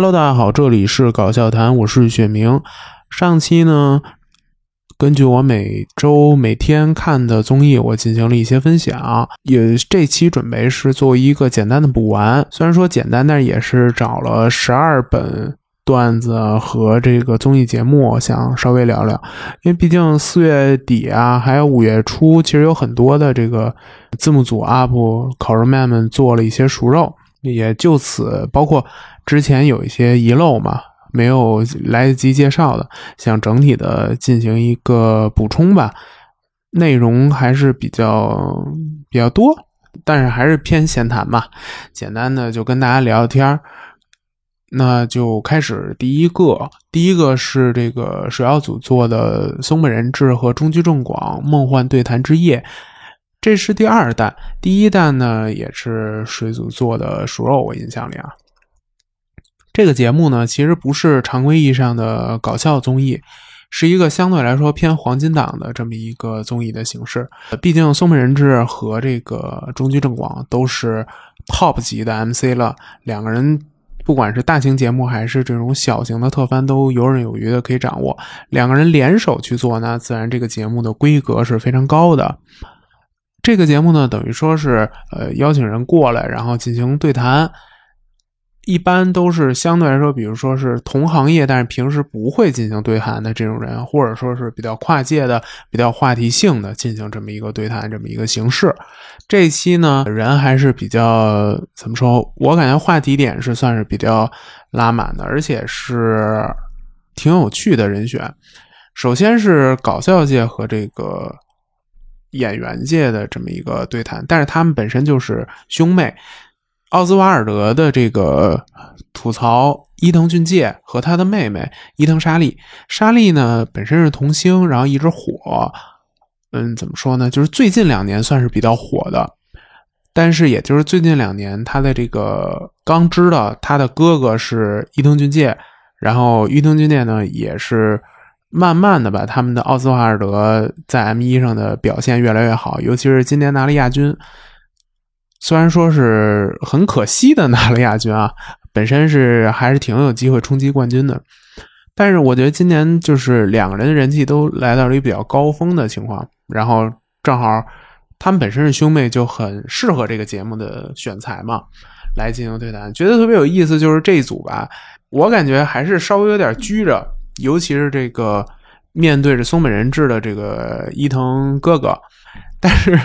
Hello，大家好，这里是搞笑谈，我是雪明。上期呢，根据我每周每天看的综艺，我进行了一些分享。也这期准备是做一个简单的补完，虽然说简单，但是也是找了十二本段子和这个综艺节目，想稍微聊聊。因为毕竟四月底啊，还有五月初，其实有很多的这个字幕组 UP 烤肉妹们做了一些熟肉，也就此包括。之前有一些遗漏嘛，没有来得及介绍的，想整体的进行一个补充吧。内容还是比较比较多，但是还是偏闲谈吧，简单的就跟大家聊聊天儿。那就开始第一个，第一个是这个水曜组做的松本人志和中居正广梦幻对谈之夜，这是第二弹，第一弹呢也是水组做的熟肉，我印象里啊。这个节目呢，其实不是常规意义上的搞笑综艺，是一个相对来说偏黄金档的这么一个综艺的形式。毕竟松本人志和这个中居正广都是 top 级的 MC 了，两个人不管是大型节目还是这种小型的特番，都游刃有余的可以掌握。两个人联手去做，那自然这个节目的规格是非常高的。这个节目呢，等于说是呃邀请人过来，然后进行对谈。一般都是相对来说，比如说是同行业，但是平时不会进行对谈的这种人，或者说是比较跨界的、比较话题性的进行这么一个对谈这么一个形式。这期呢，人还是比较怎么说？我感觉话题点是算是比较拉满的，而且是挺有趣的人选。首先是搞笑界和这个演员界的这么一个对谈，但是他们本身就是兄妹。奥兹瓦尔德的这个吐槽伊藤俊介和他的妹妹伊藤沙莉，沙莉呢本身是童星，然后一直火。嗯，怎么说呢？就是最近两年算是比较火的，但是也就是最近两年，他的这个刚知道他的哥哥是伊藤俊介，然后伊藤俊介呢也是慢慢的把他们的奥兹瓦尔德在 M 一上的表现越来越好，尤其是今年拿了亚军。虽然说是很可惜的拿了亚军啊，本身是还是挺有机会冲击冠军的，但是我觉得今年就是两个人的人气都来到了一个比较高峰的情况，然后正好他们本身是兄妹，就很适合这个节目的选材嘛，来进行对谈，觉得特别有意思。就是这一组吧，我感觉还是稍微有点拘着，尤其是这个面对着松本人志的这个伊藤哥哥，但是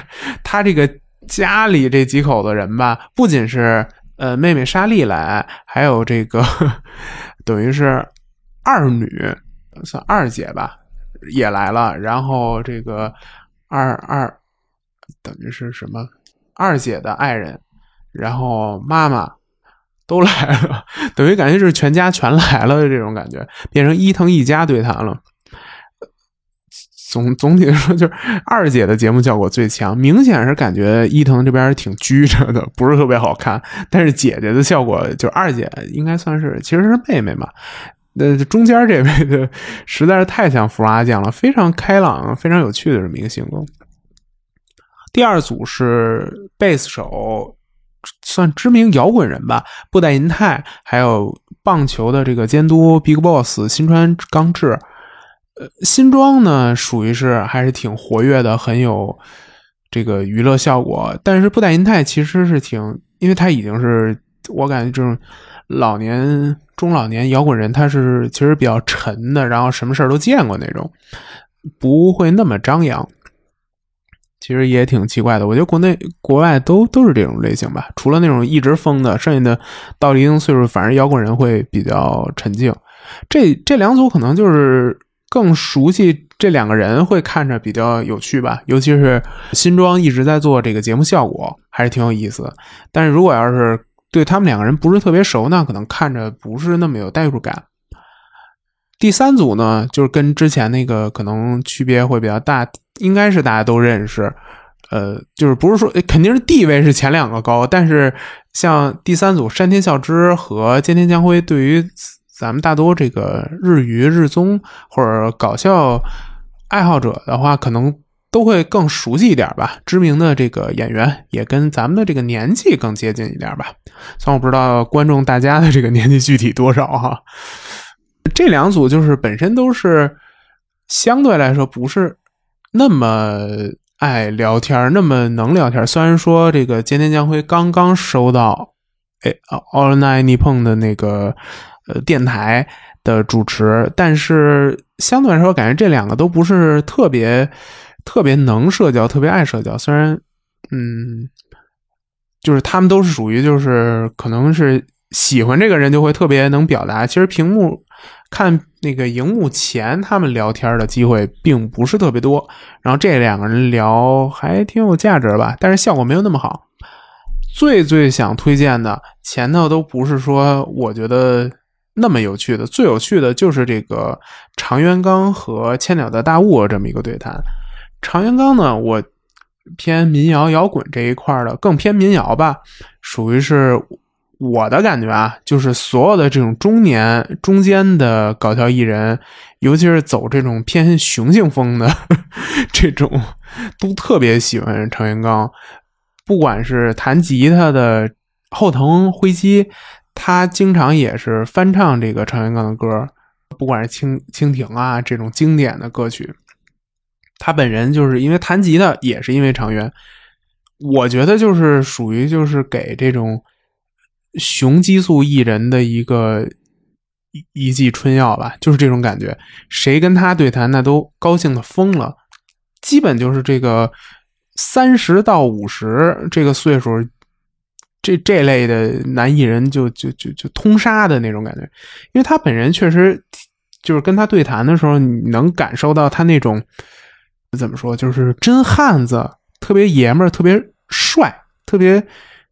他这个。家里这几口子人吧，不仅是呃妹妹莎莉来，还有这个等于是二女，算二姐吧，也来了。然后这个二二等于是什么二姐的爱人，然后妈妈都来了，等于感觉就是全家全来了的这种感觉，变成伊藤一家对谈了。总总体来说，就是二姐的节目效果最强，明显是感觉伊藤这边挺拘着的，不是特别好看。但是姐姐的效果，就二姐应该算是其实是妹妹嘛。那中间这位的实在是太像福拉酱了，非常开朗、非常有趣的这么一个性格。第二组是贝斯手，算知名摇滚人吧，布袋银泰，还有棒球的这个监督 Big Boss 新川刚志。呃，新装呢，属于是还是挺活跃的，很有这个娱乐效果。但是布袋银泰其实是挺，因为他已经是我感觉这种老年中老年摇滚人，他是其实比较沉的，然后什么事儿都见过那种，不会那么张扬。其实也挺奇怪的，我觉得国内国外都都是这种类型吧，除了那种一直疯的，剩下的到了一定岁数，反正摇滚人会比较沉静。这这两组可能就是。更熟悉这两个人会看着比较有趣吧，尤其是新庄一直在做这个节目效果，还是挺有意思。但是如果要是对他们两个人不是特别熟呢，可能看着不是那么有代入感。第三组呢，就是跟之前那个可能区别会比较大，应该是大家都认识，呃，就是不是说肯定是地位是前两个高，但是像第三组山田孝之和菅田将晖对于。咱们大多这个日娱日综或者搞笑爱好者的话，可能都会更熟悉一点吧。知名的这个演员也跟咱们的这个年纪更接近一点吧。虽然我不知道观众大家的这个年纪具体多少哈。这两组就是本身都是相对来说不是那么爱聊天，那么能聊天。虽然说这个菅田将晖刚刚收到哎 All Night Nippon 的那个呃电台的主持，但是相对来说，感觉这两个都不是特别特别能社交，特别爱社交。虽然嗯，就是他们都是属于就是可能是喜欢这个人就会特别能表达。其实屏幕。看那个荧幕前，他们聊天的机会并不是特别多。然后这两个人聊还挺有价值吧，但是效果没有那么好。最最想推荐的前头都不是说我觉得那么有趣的，最有趣的就是这个长元刚和千鸟的大雾这么一个对谈。长元刚呢，我偏民谣摇滚这一块的，更偏民谣吧，属于是。我的感觉啊，就是所有的这种中年中间的搞笑艺人，尤其是走这种偏雄性风的 这种，都特别喜欢长元刚。不管是弹吉他的后藤辉基，他经常也是翻唱这个程元刚的歌，不管是蜻蜻蜓啊这种经典的歌曲，他本人就是因为弹吉他，也是因为长渊。我觉得就是属于就是给这种。雄激素艺人的一个一一剂春药吧，就是这种感觉。谁跟他对谈，那都高兴的疯了。基本就是这个三十到五十这个岁数，这这类的男艺人就就就就通杀的那种感觉。因为他本人确实就是跟他对谈的时候，你能感受到他那种怎么说，就是真汉子，特别爷们儿，特别帅，特别。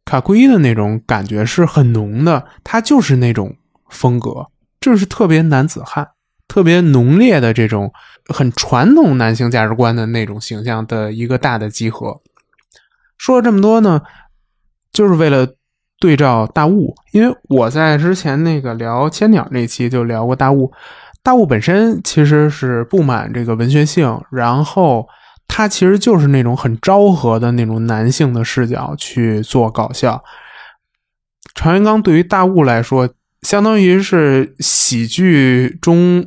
卡圭的那种感觉是很浓的，他就是那种风格，就是特别男子汉，特别浓烈的这种很传统男性价值观的那种形象的一个大的集合。说了这么多呢，就是为了对照大雾，因为我在之前那个聊千鸟那期就聊过大雾，大雾本身其实是不满这个文学性，然后。他其实就是那种很昭和的那种男性的视角去做搞笑。常元刚对于大雾来说，相当于是喜剧中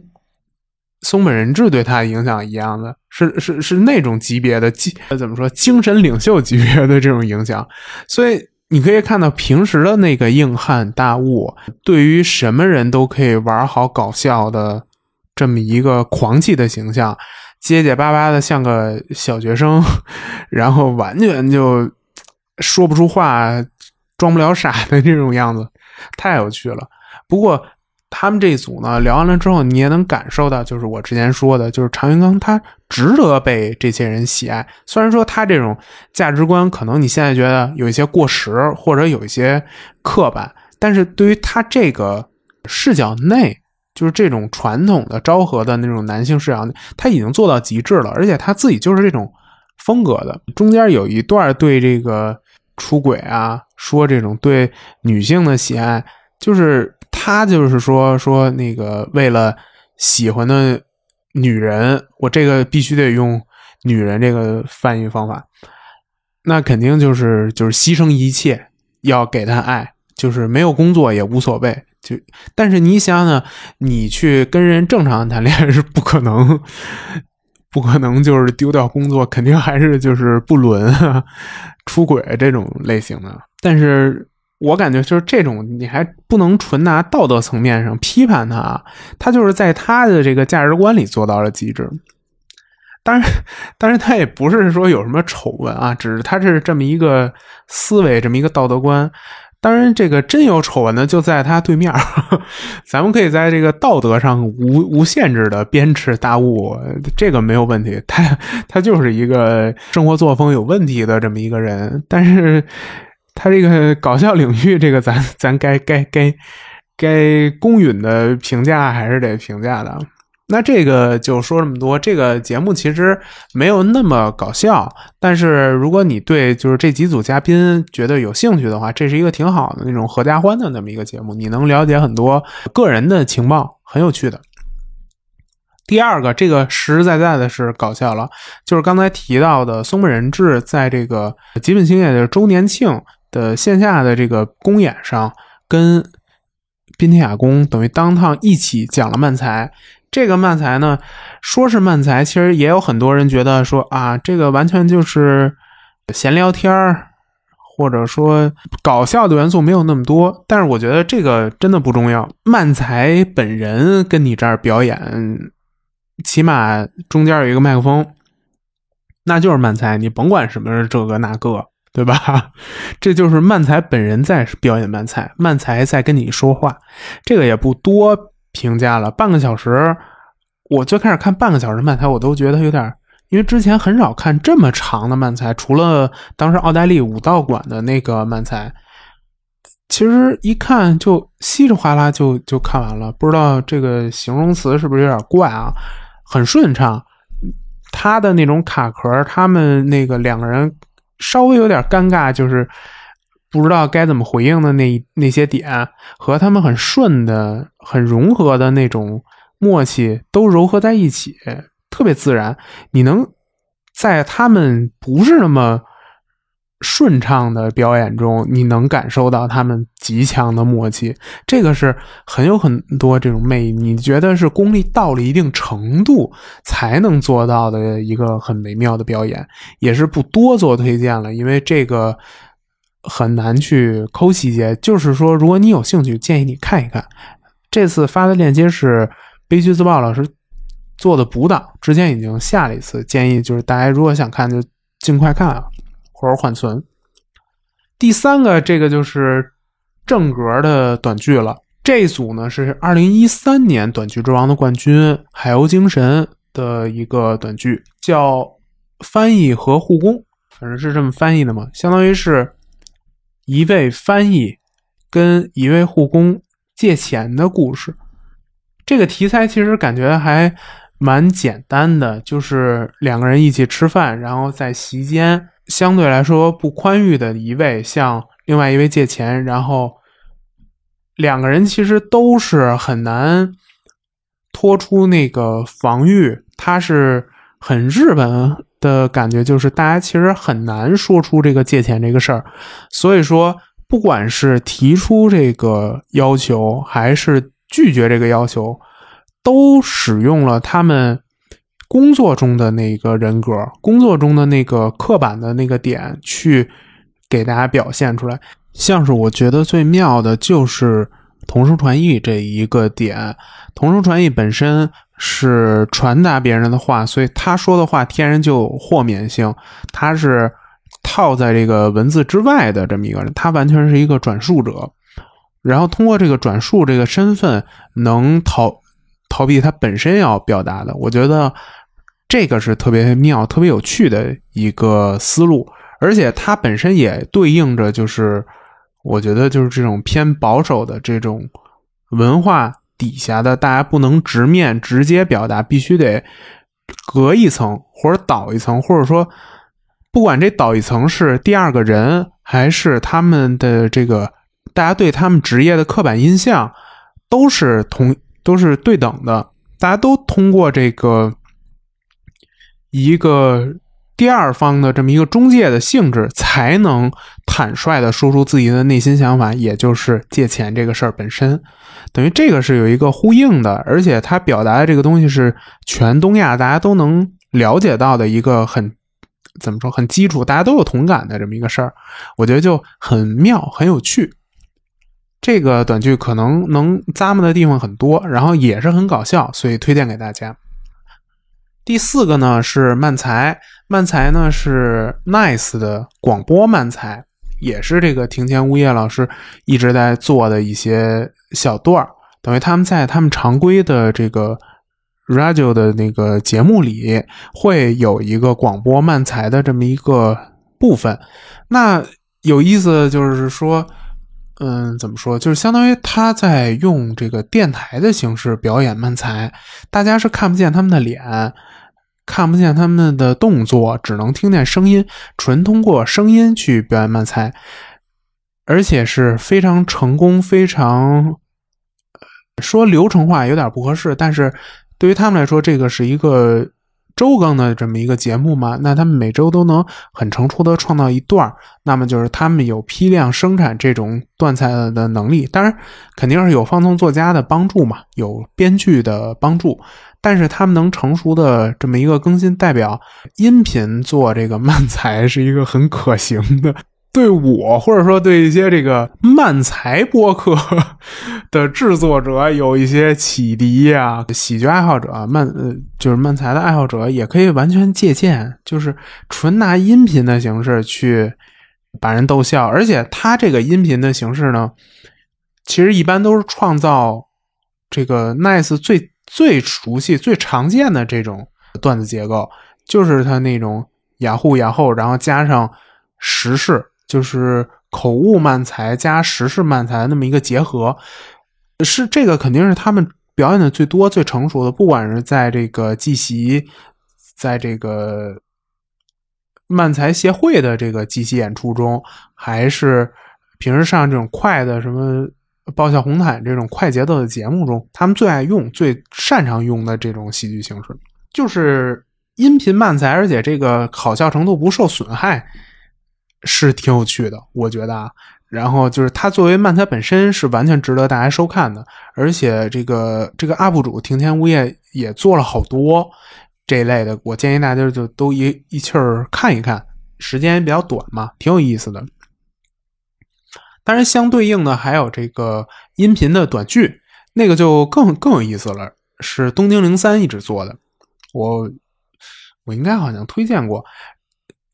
松本人志对他的影响一样的，是是是那种级别的精怎么说精神领袖级别的这种影响。所以你可以看到平时的那个硬汉大物，对于什么人都可以玩好搞笑的这么一个狂气的形象。结结巴巴的像个小学生，然后完全就说不出话，装不了傻的这种样子，太有趣了。不过他们这一组呢，聊完了之后，你也能感受到，就是我之前说的，就是常云刚他值得被这些人喜爱。虽然说他这种价值观可能你现在觉得有一些过时，或者有一些刻板，但是对于他这个视角内。就是这种传统的昭和的那种男性视角，他已经做到极致了，而且他自己就是这种风格的。中间有一段对这个出轨啊，说这种对女性的喜爱，就是他就是说说那个为了喜欢的女人，我这个必须得用女人这个翻译方法，那肯定就是就是牺牲一切要给她爱，就是没有工作也无所谓。就，但是你想想，你去跟人正常谈恋爱是不可能，不可能就是丢掉工作，肯定还是就是不伦、出轨这种类型的。但是我感觉就是这种，你还不能纯拿道德层面上批判他，他就是在他的这个价值观里做到了极致。当然，当然他也不是说有什么丑闻啊，只是他是这么一个思维，这么一个道德观。当然，这个真有丑闻的就在他对面 咱们可以在这个道德上无无限制的鞭笞大雾，这个没有问题。他他就是一个生活作风有问题的这么一个人，但是他这个搞笑领域，这个咱 咱该该该该公允的评价还是得评价的。那这个就说这么多。这个节目其实没有那么搞笑，但是如果你对就是这几组嘉宾觉得有兴趣的话，这是一个挺好的那种合家欢的那么一个节目，你能了解很多个人的情报，很有趣的。第二个，这个实实在在的是搞笑了，就是刚才提到的松本人志在这个吉本兴业的周年庆的线下的这个公演上，跟滨田雅宫等于当趟一起讲了漫才。这个漫才呢，说是漫才，其实也有很多人觉得说啊，这个完全就是闲聊天儿，或者说搞笑的元素没有那么多。但是我觉得这个真的不重要，漫才本人跟你这儿表演。起码中间有一个麦克风，那就是漫才，你甭管什么这个那个，对吧？这就是漫才本人在表演漫才，漫才在跟你说话，这个也不多评价了。半个小时，我最开始看半个小时漫才，我都觉得有点，因为之前很少看这么长的漫才，除了当时奥黛丽武道馆的那个漫才。其实一看就稀里哗啦就就看完了，不知道这个形容词是不是有点怪啊？很顺畅，他的那种卡壳，他们那个两个人稍微有点尴尬，就是不知道该怎么回应的那那些点，和他们很顺的、很融合的那种默契都糅合在一起，特别自然。你能在他们不是那么。顺畅的表演中，你能感受到他们极强的默契，这个是很有很多这种魅力。你觉得是功力到了一定程度才能做到的一个很美妙的表演，也是不多做推荐了，因为这个很难去抠细节。就是说，如果你有兴趣，建议你看一看。这次发的链接是悲剧自爆老师做的补档，之前已经下了一次，建议就是大家如果想看，就尽快看啊。或者缓存。第三个，这个就是正格的短剧了。这一组呢是二零一三年短剧之王的冠军海鸥精神的一个短剧，叫翻译和护工，反正是这么翻译的嘛，相当于是一位翻译跟一位护工借钱的故事。这个题材其实感觉还蛮简单的，就是两个人一起吃饭，然后在席间。相对来说不宽裕的一位向另外一位借钱，然后两个人其实都是很难脱出那个防御。他是很日本的感觉，就是大家其实很难说出这个借钱这个事儿。所以说，不管是提出这个要求还是拒绝这个要求，都使用了他们。工作中的那个人格，工作中的那个刻板的那个点，去给大家表现出来。像是我觉得最妙的就是同声传译这一个点。同声传译本身是传达别人的话，所以他说的话天然就有豁免性。他是套在这个文字之外的这么一个人，他完全是一个转述者。然后通过这个转述这个身份，能逃逃避他本身要表达的。我觉得。这个是特别妙、特别有趣的一个思路，而且它本身也对应着，就是我觉得就是这种偏保守的这种文化底下的，大家不能直面直接表达，必须得隔一层或者倒一层，或者说不管这倒一层是第二个人，还是他们的这个大家对他们职业的刻板印象，都是同都是对等的，大家都通过这个。一个第二方的这么一个中介的性质，才能坦率的说出自己的内心想法，也就是借钱这个事儿本身，等于这个是有一个呼应的，而且他表达的这个东西是全东亚大家都能了解到的一个很怎么说很基础，大家都有同感的这么一个事儿，我觉得就很妙，很有趣。这个短剧可能能咂摸的地方很多，然后也是很搞笑，所以推荐给大家。第四个呢是漫才，漫才呢是 Nice 的广播漫才，也是这个庭前物业老师一直在做的一些小段儿，等于他们在他们常规的这个 radio 的那个节目里会有一个广播漫才的这么一个部分。那有意思就是说，嗯，怎么说？就是相当于他在用这个电台的形式表演漫才，大家是看不见他们的脸。看不见他们的动作，只能听见声音，纯通过声音去表演慢才，而且是非常成功，非常说流程化有点不合适，但是对于他们来说，这个是一个周更的这么一个节目嘛，那他们每周都能很成熟的创造一段那么就是他们有批量生产这种段子的能力。当然，肯定是有放纵作家的帮助嘛，有编剧的帮助。但是他们能成熟的这么一个更新，代表音频做这个漫才是一个很可行的。对我或者说对一些这个漫才播客 的制作者有一些启迪呀，喜剧爱好者漫呃就是漫才的爱好者也可以完全借鉴，就是纯拿音频的形式去把人逗笑，而且他这个音频的形式呢，其实一般都是创造这个 nice 最。最熟悉、最常见的这种段子结构，就是他那种雅虎雅后，然后加上时事，就是口误漫才加时事漫才那么一个结合，是这个肯定是他们表演的最多、最成熟的。不管是在这个季席，在这个漫才协会的这个季席演出中，还是平时上这种快的什么。爆笑红毯这种快节奏的节目中，他们最爱用、最擅长用的这种喜剧形式，就是音频漫才，而且这个好笑程度不受损害，是挺有趣的，我觉得啊。然后就是它作为漫才本身是完全值得大家收看的，而且这个这个 UP 主庭天物业也做了好多这一类的，我建议大家就都一一气儿看一看，时间也比较短嘛，挺有意思的。当然，相对应的还有这个音频的短剧，那个就更更有意思了。是东京零三一直做的，我我应该好像推荐过。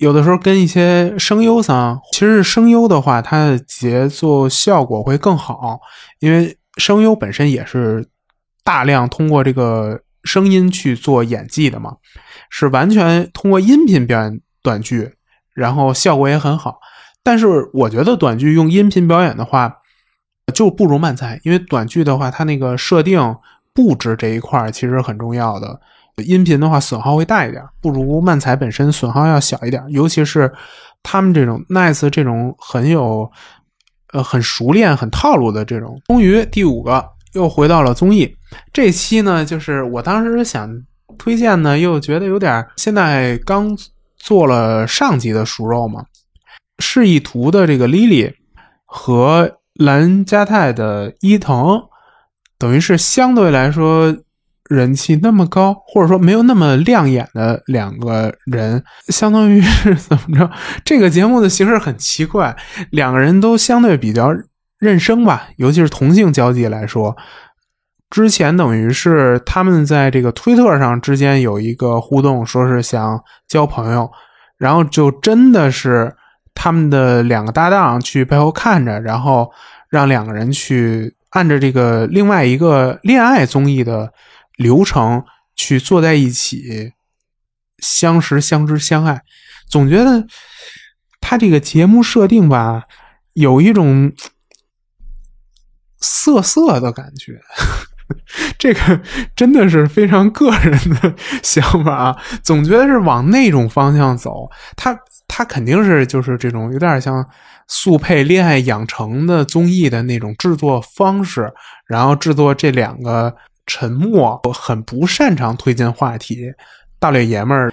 有的时候跟一些声优桑，其实声优的话，它的节奏效果会更好，因为声优本身也是大量通过这个声音去做演技的嘛，是完全通过音频表演短剧，然后效果也很好。但是我觉得短剧用音频表演的话，就不如漫才，因为短剧的话，它那个设定布置这一块其实很重要的。音频的话损耗会大一点，不如漫彩本身损耗要小一点。尤其是他们这种 nice 这种很有呃很熟练、很套路的这种。终于第五个又回到了综艺，这期呢就是我当时想推荐呢，又觉得有点现在刚做了上集的熟肉嘛。示意图的这个 Lily 和蓝加泰的伊藤，等于是相对来说人气那么高，或者说没有那么亮眼的两个人，相当于是 怎么着？这个节目的形式很奇怪，两个人都相对比较认生吧，尤其是同性交际来说，之前等于是他们在这个推特上之间有一个互动，说是想交朋友，然后就真的是。他们的两个搭档去背后看着，然后让两个人去按着这个另外一个恋爱综艺的流程去坐在一起，相识、相知、相爱。总觉得他这个节目设定吧，有一种涩涩的感觉。这个真的是非常个人的想法啊，总觉得是往那种方向走。他。他肯定是就是这种有点像速配恋爱养成的综艺的那种制作方式，然后制作这两个沉默、我很不擅长推进话题大老爷们儿，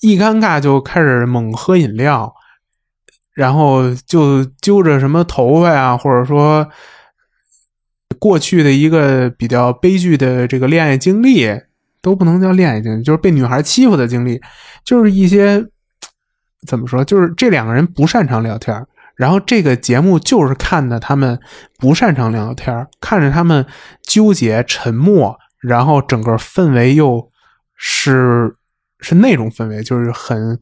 一尴尬就开始猛喝饮料，然后就揪着什么头发呀，或者说过去的一个比较悲剧的这个恋爱经历，都不能叫恋爱经历，就是被女孩欺负的经历，就是一些。怎么说？就是这两个人不擅长聊天，然后这个节目就是看的他们不擅长聊天，看着他们纠结、沉默，然后整个氛围又是是那种氛围，就是很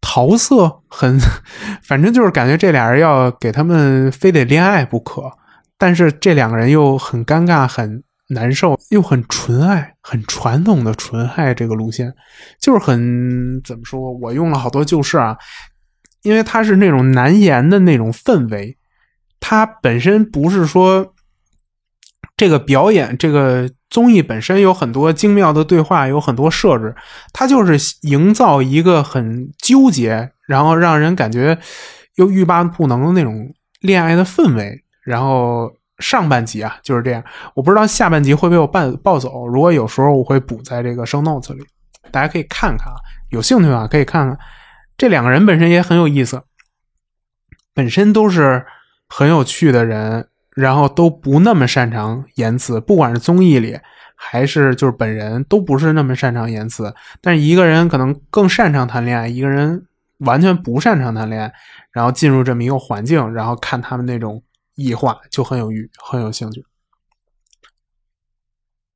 桃色，很 反正就是感觉这俩人要给他们非得恋爱不可，但是这两个人又很尴尬，很。难受又很纯爱，很传统的纯爱这个路线，就是很怎么说？我用了好多旧事啊，因为它是那种难言的那种氛围，它本身不是说这个表演，这个综艺本身有很多精妙的对话，有很多设置，它就是营造一个很纠结，然后让人感觉又欲罢不能的那种恋爱的氛围，然后。上半集啊就是这样，我不知道下半集会被我暴暴走。如果有时候我会补在这个 show notes 里，大家可以看看啊，有兴趣的话可以看看。这两个人本身也很有意思，本身都是很有趣的人，然后都不那么擅长言辞，不管是综艺里还是就是本人都不是那么擅长言辞。但是一个人可能更擅长谈恋爱，一个人完全不擅长谈恋爱，然后进入这么一个环境，然后看他们那种。异化就很有欲，很有兴趣。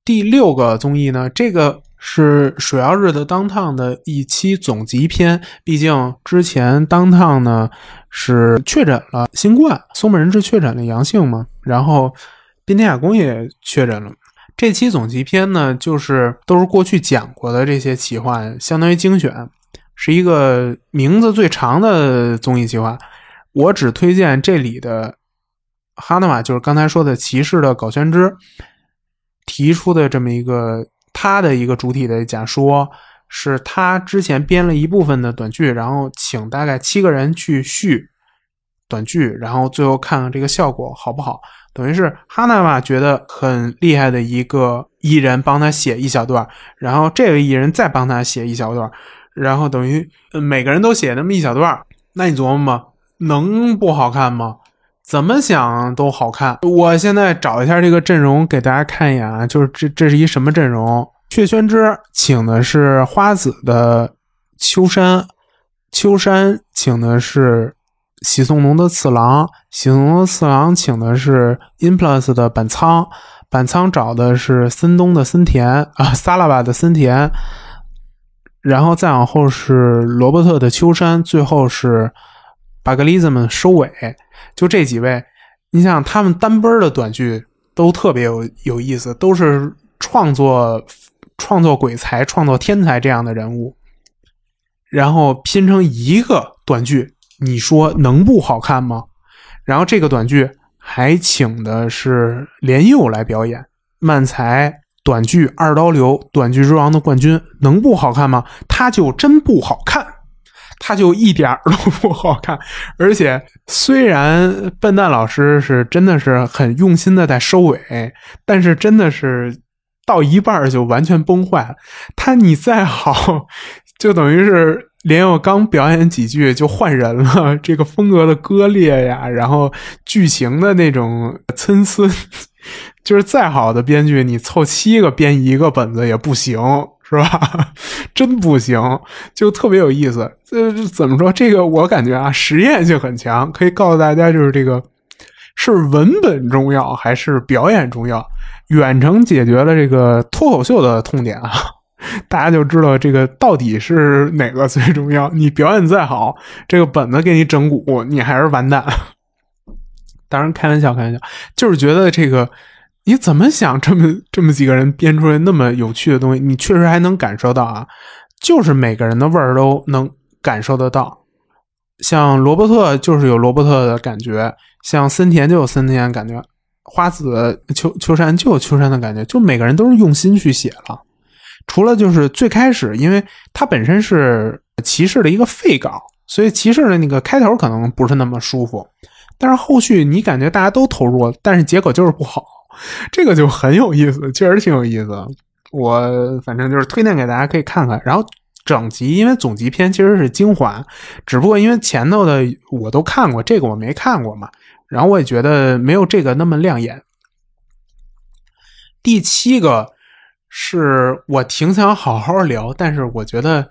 第六个综艺呢，这个是水曜日的当烫的一期总集篇。毕竟之前当烫呢是确诊了新冠，松本人志确诊了阳性嘛，然后滨田雅宫也确诊了。这期总集篇呢，就是都是过去讲过的这些企划，相当于精选，是一个名字最长的综艺企划。我只推荐这里的。哈纳玛就是刚才说的骑士的搞宣之提出的这么一个他的一个主体的假说，是他之前编了一部分的短剧，然后请大概七个人去续短剧，然后最后看看这个效果好不好。等于是哈纳瓦觉得很厉害的一个艺人帮他写一小段，然后这位艺人再帮他写一小段，然后等于每个人都写那么一小段，那你琢磨吧，能不好看吗？怎么想都好看。我现在找一下这个阵容给大家看一眼啊，就是这这是一什么阵容？雀宣之请的是花子的秋山，秋山请的是喜颂农的次郎，喜送农的次郎请的是 Inplus 的板仓，板仓找的是森东的森田啊，萨拉巴的森田，然后再往后是罗伯特的秋山，最后是。巴格利兹们收尾，就这几位，你想他们单奔的短剧都特别有有意思，都是创作创作鬼才、创作天才这样的人物，然后拼成一个短剧，你说能不好看吗？然后这个短剧还请的是连佑来表演，漫才短剧二刀流短剧之王的冠军，能不好看吗？他就真不好看。他就一点都不好看，而且虽然笨蛋老师是真的是很用心的在收尾，但是真的是到一半就完全崩坏了。他你再好，就等于是连佑刚表演几句就换人了，这个风格的割裂呀，然后剧情的那种参差，就是再好的编剧，你凑七个编一个本子也不行。是吧？真不行，就特别有意思。这怎么说？这个我感觉啊，实验性很强。可以告诉大家，就是这个是文本重要还是表演重要？远程解决了这个脱口秀的痛点啊，大家就知道这个到底是哪个最重要。你表演再好，这个本子给你整蛊，你还是完蛋。当然，开玩笑，开玩笑，就是觉得这个。你怎么想这么这么几个人编出来那么有趣的东西？你确实还能感受到啊，就是每个人的味儿都能感受得到。像罗伯特就是有罗伯特的感觉，像森田就有森田的感觉，花子秋秋山就有秋山的感觉，就每个人都是用心去写了。除了就是最开始，因为他本身是骑士的一个废稿，所以骑士的那个开头可能不是那么舒服，但是后续你感觉大家都投入了，但是结果就是不好。这个就很有意思，确实挺有意思。我反正就是推荐给大家可以看看。然后整集，因为总集篇其实是精华，只不过因为前头的我都看过，这个我没看过嘛。然后我也觉得没有这个那么亮眼。第七个是我挺想好好聊，但是我觉得。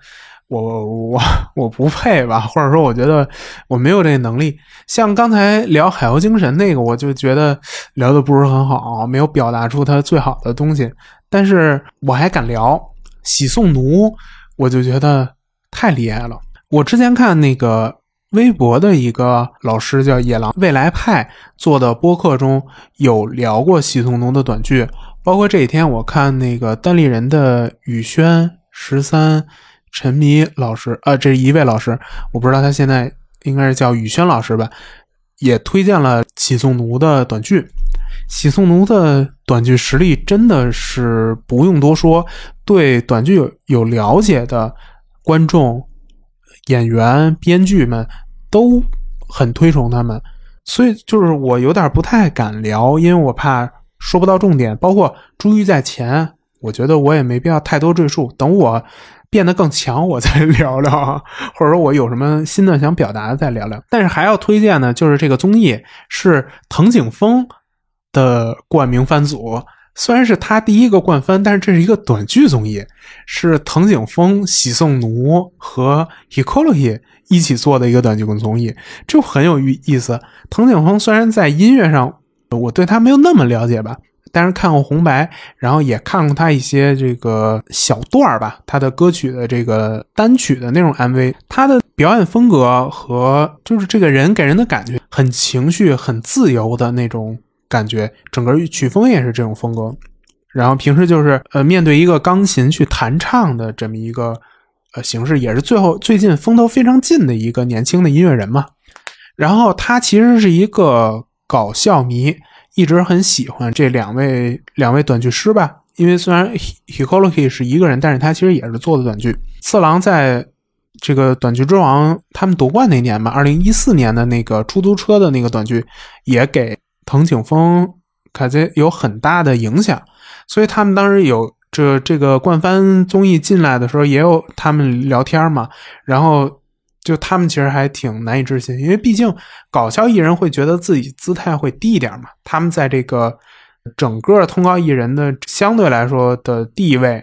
我我我不配吧，或者说我觉得我没有这个能力。像刚才聊《海妖精神》那个，我就觉得聊的不是很好，没有表达出他最好的东西。但是我还敢聊《喜送奴》，我就觉得太厉害了。我之前看那个微博的一个老师叫野狼未来派做的播客中有聊过《喜送奴》的短剧，包括这几天我看那个单立人的宇轩十三。陈迷老师，呃，这是一位老师，我不知道他现在应该是叫宇轩老师吧，也推荐了喜送奴的短剧。喜送奴的短剧实力真的是不用多说，对短剧有有了解的观众、演员、编剧们都很推崇他们。所以就是我有点不太敢聊，因为我怕说不到重点。包括珠玉在前，我觉得我也没必要太多赘述。等我变得更强，我再聊聊，或者说我有什么新的想表达的再聊聊。但是还要推荐呢，就是这个综艺是藤井风的冠名番组。虽然是他第一个冠番，但是这是一个短剧综艺，是藤井风、喜颂奴和 Hikology 一起做的一个短剧综艺，就很有意思。藤井风虽然在音乐上我对他没有那么了解吧，但是看过红白，然后也看过他一些这个小段儿吧，他的歌曲的这个单曲的那种 MV，他的表演风格和就是这个人给人的感觉很情绪、很自由的那种。感觉整个曲风也是这种风格，然后平时就是呃面对一个钢琴去弹唱的这么一个呃形式，也是最后最近风头非常劲的一个年轻的音乐人嘛。然后他其实是一个搞笑迷，一直很喜欢这两位两位短剧师吧。因为虽然 Hikology 是一个人，但是他其实也是做的短剧。次郎在这个短剧之王他们夺冠那年吧，二零一四年的那个出租车的那个短剧也给。藤井风感觉有很大的影响，所以他们当时有这这个冠番综艺进来的时候，也有他们聊天嘛。然后就他们其实还挺难以置信，因为毕竟搞笑艺人会觉得自己姿态会低一点嘛。他们在这个整个通告艺人的相对来说的地位，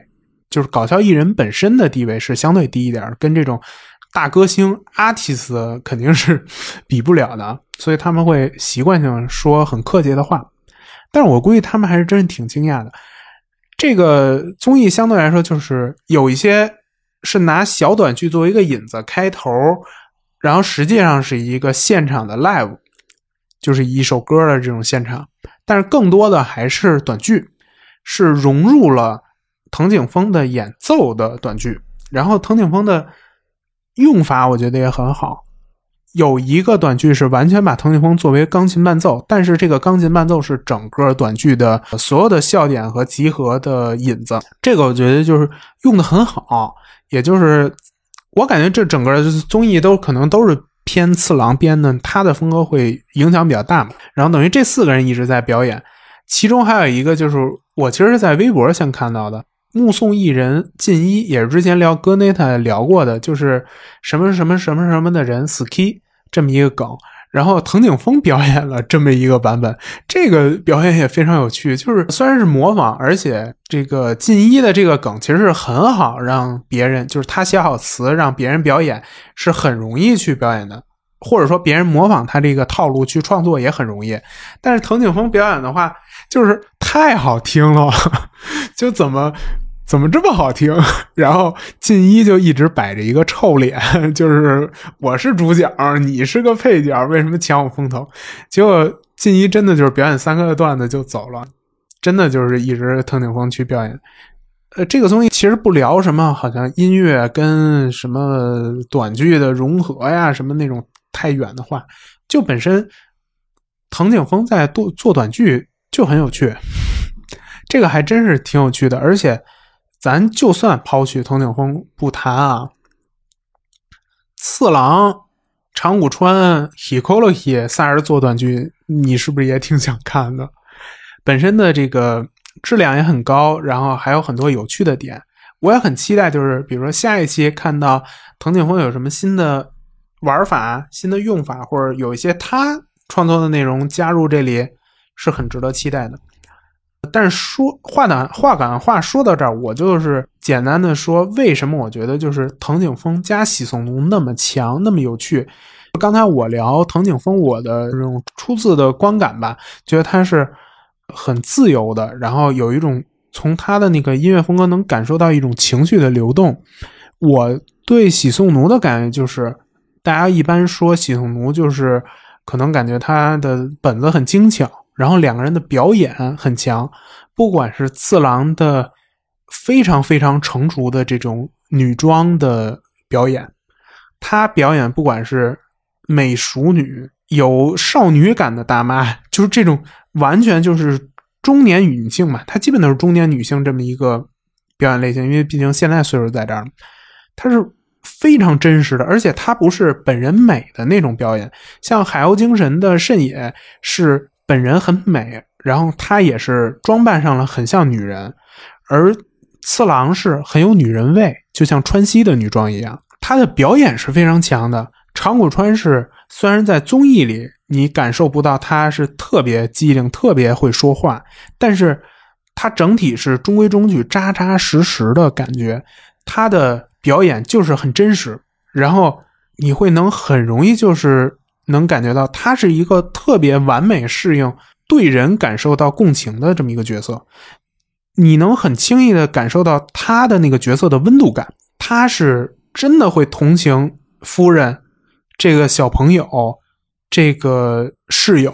就是搞笑艺人本身的地位是相对低一点，跟这种大歌星 artist 肯定是比不了的。所以他们会习惯性说很客气的话，但是我估计他们还是真是挺惊讶的。这个综艺相对来说就是有一些是拿小短剧作为一个引子开头，然后实际上是一个现场的 live，就是一首歌的这种现场。但是更多的还是短剧，是融入了藤井风的演奏的短剧。然后藤井风的用法我觉得也很好。有一个短剧是完全把藤井风作为钢琴伴奏，但是这个钢琴伴奏是整个短剧的所有的笑点和集合的引子。这个我觉得就是用的很好，也就是我感觉这整个综艺都可能都是偏次郎编的，他的风格会影响比较大嘛。然后等于这四个人一直在表演，其中还有一个就是我其实是在微博先看到的。目送一人进一也是之前聊哥内塔聊过的，就是什么什么什么什么的人 ski 这么一个梗，然后藤井风表演了这么一个版本，这个表演也非常有趣，就是虽然是模仿，而且这个进一的这个梗其实是很好让别人，就是他写好词让别人表演是很容易去表演的，或者说别人模仿他这个套路去创作也很容易，但是藤井风表演的话就是太好听了，就怎么。怎么这么好听？然后进一就一直摆着一个臭脸，就是我是主角，你是个配角，为什么抢我风头？结果进一真的就是表演三个段子就走了，真的就是一直藤井风去表演。呃，这个综艺其实不聊什么，好像音乐跟什么短剧的融合呀，什么那种太远的话，就本身藤井风在做做短剧就很有趣，这个还真是挺有趣的，而且。咱就算抛去藤井风不谈啊，次郎、长谷川、Hikology 仨人做短剧，你是不是也挺想看的？本身的这个质量也很高，然后还有很多有趣的点，我也很期待。就是比如说下一期看到藤井风有什么新的玩法、新的用法，或者有一些他创作的内容加入这里，是很值得期待的。但是说话赶话赶话说到这儿，我就是简单的说，为什么我觉得就是藤井风加喜颂奴那么强，那么有趣。刚才我聊藤井风，我的这种初次的观感吧，觉得他是很自由的，然后有一种从他的那个音乐风格能感受到一种情绪的流动。我对喜颂奴的感觉就是，大家一般说喜颂奴就是可能感觉他的本子很精巧。然后两个人的表演很强，不管是次郎的非常非常成熟的这种女装的表演，她表演不管是美熟女、有少女感的大妈，就是这种完全就是中年女性嘛，她基本都是中年女性这么一个表演类型，因为毕竟现在岁数在这儿，她是非常真实的，而且他不是本人美的那种表演。像《海鸥精神》的慎也是本人很美，然后他也是装扮上了很像女人，而次郎是很有女人味，就像川西的女装一样。他的表演是非常强的。长谷川是虽然在综艺里你感受不到他是特别机灵、特别会说话，但是他整体是中规中矩、扎扎实实的感觉。他的表演就是很真实，然后你会能很容易就是能感觉到他是一个特别完美适应对人感受到共情的这么一个角色。你能很轻易的感受到他的那个角色的温度感，他是真的会同情夫人。这个小朋友，这个室友，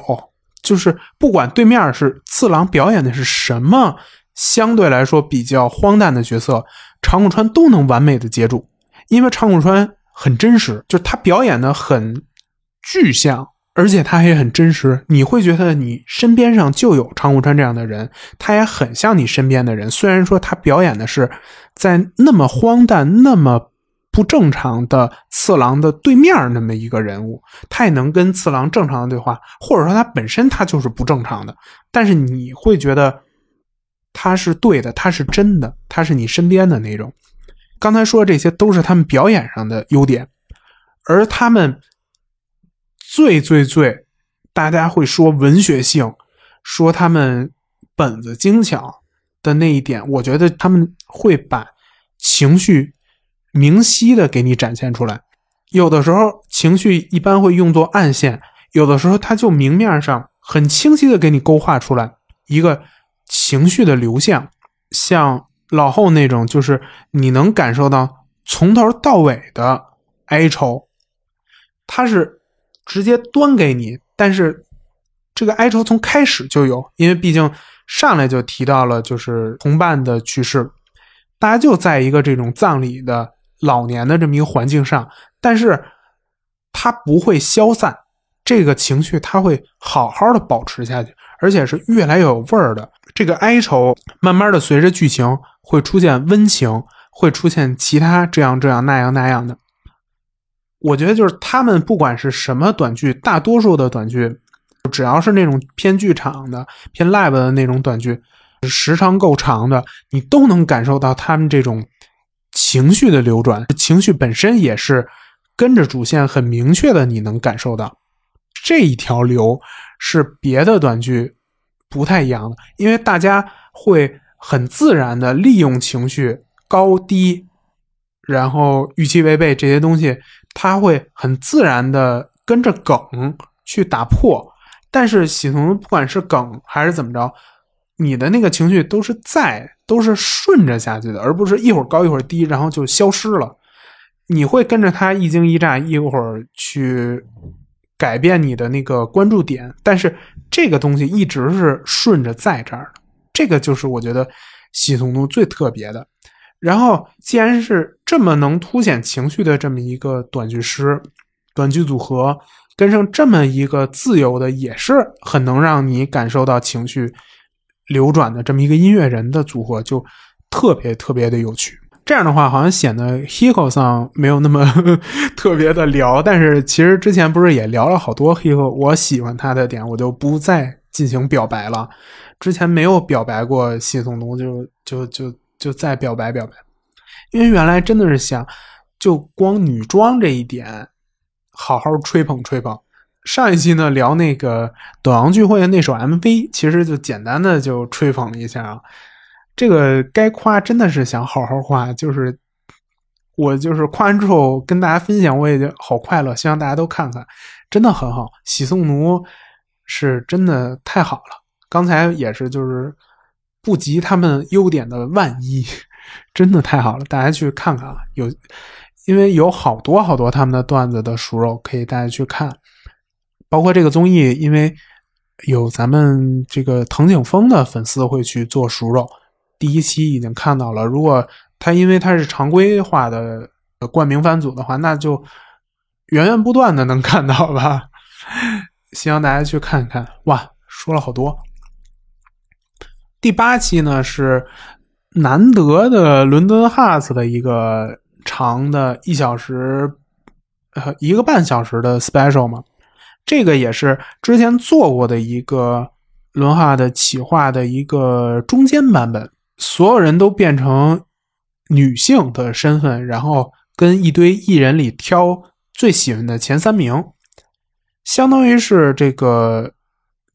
就是不管对面是次郎表演的是什么，相对来说比较荒诞的角色，长谷川都能完美的接住，因为长谷川很真实，就是他表演的很具象，而且他也很真实，你会觉得你身边上就有长谷川这样的人，他也很像你身边的人，虽然说他表演的是在那么荒诞，那么。不正常的次郎的对面那么一个人物，他也能跟次郎正常的对话，或者说他本身他就是不正常的，但是你会觉得他是对的，他是真的，他是你身边的那种。刚才说这些都是他们表演上的优点，而他们最最最大家会说文学性，说他们本子精巧的那一点，我觉得他们会把情绪。明晰的给你展现出来，有的时候情绪一般会用作暗线，有的时候他就明面上很清晰的给你勾画出来一个情绪的流向，像老后那种，就是你能感受到从头到尾的哀愁，它是直接端给你，但是这个哀愁从开始就有，因为毕竟上来就提到了就是同伴的去世，大家就在一个这种葬礼的。老年的这么一个环境上，但是他不会消散，这个情绪他会好好的保持下去，而且是越来越有味儿的。这个哀愁慢慢的随着剧情会出现温情，会出现其他这样这样那样那样的。我觉得就是他们不管是什么短剧，大多数的短剧，只要是那种偏剧场的、偏 live 的那种短剧，时长够长的，你都能感受到他们这种。情绪的流转，情绪本身也是跟着主线很明确的，你能感受到这一条流是别的短剧不太一样的，因为大家会很自然的利用情绪高低，然后预期违背这些东西，它会很自然的跟着梗去打破，但是喜从不管是梗还是怎么着。你的那个情绪都是在，都是顺着下去的，而不是一会儿高一会儿低，然后就消失了。你会跟着他一惊一乍，一会儿去改变你的那个关注点，但是这个东西一直是顺着在这儿的。这个就是我觉得系统中最特别的。然后，既然是这么能凸显情绪的这么一个短剧师、短剧组合，跟上这么一个自由的，也是很能让你感受到情绪。流转的这么一个音乐人的组合就特别特别的有趣。这样的话，好像显得 Hiko 上没有那么 特别的聊。但是其实之前不是也聊了好多 Hiko，我喜欢他的点，我就不再进行表白了。之前没有表白过谢松东，就就就就再表白表白。因为原来真的是想就光女装这一点好好吹捧吹捧。上一期呢聊那个斗阳聚会的那首 MV，其实就简单的就吹捧了一下啊。这个该夸真的是想好好夸，就是我就是夸完之后跟大家分享，我也就好快乐，希望大家都看看，真的很好。喜送奴是真的太好了，刚才也是就是不及他们优点的万一，真的太好了，大家去看看啊。有因为有好多好多他们的段子的熟肉，可以大家去看。包括这个综艺，因为有咱们这个藤井风的粉丝会去做熟肉，第一期已经看到了。如果他因为他是常规化的冠名番组的话，那就源源不断的能看到吧。希望大家去看看。哇，说了好多。第八期呢是难得的伦敦哈斯的一个长的一小时，呃，一个半小时的 special 嘛。这个也是之前做过的一个轮画的企划的一个中间版本，所有人都变成女性的身份，然后跟一堆艺人里挑最喜欢的前三名，相当于是这个。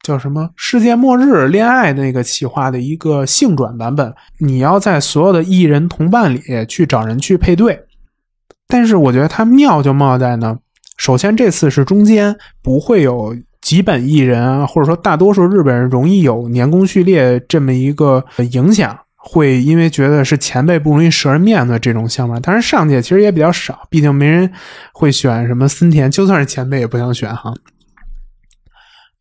叫什么？世界末日恋爱那个企划的一个性转版本，你要在所有的艺人同伴里去找人去配对。但是我觉得它妙就妙在呢，首先这次是中间不会有几本艺人啊，或者说大多数日本人容易有年功序列这么一个影响，会因为觉得是前辈不容易折人面子这种想法。当然上届其实也比较少，毕竟没人会选什么森田，就算是前辈也不想选哈。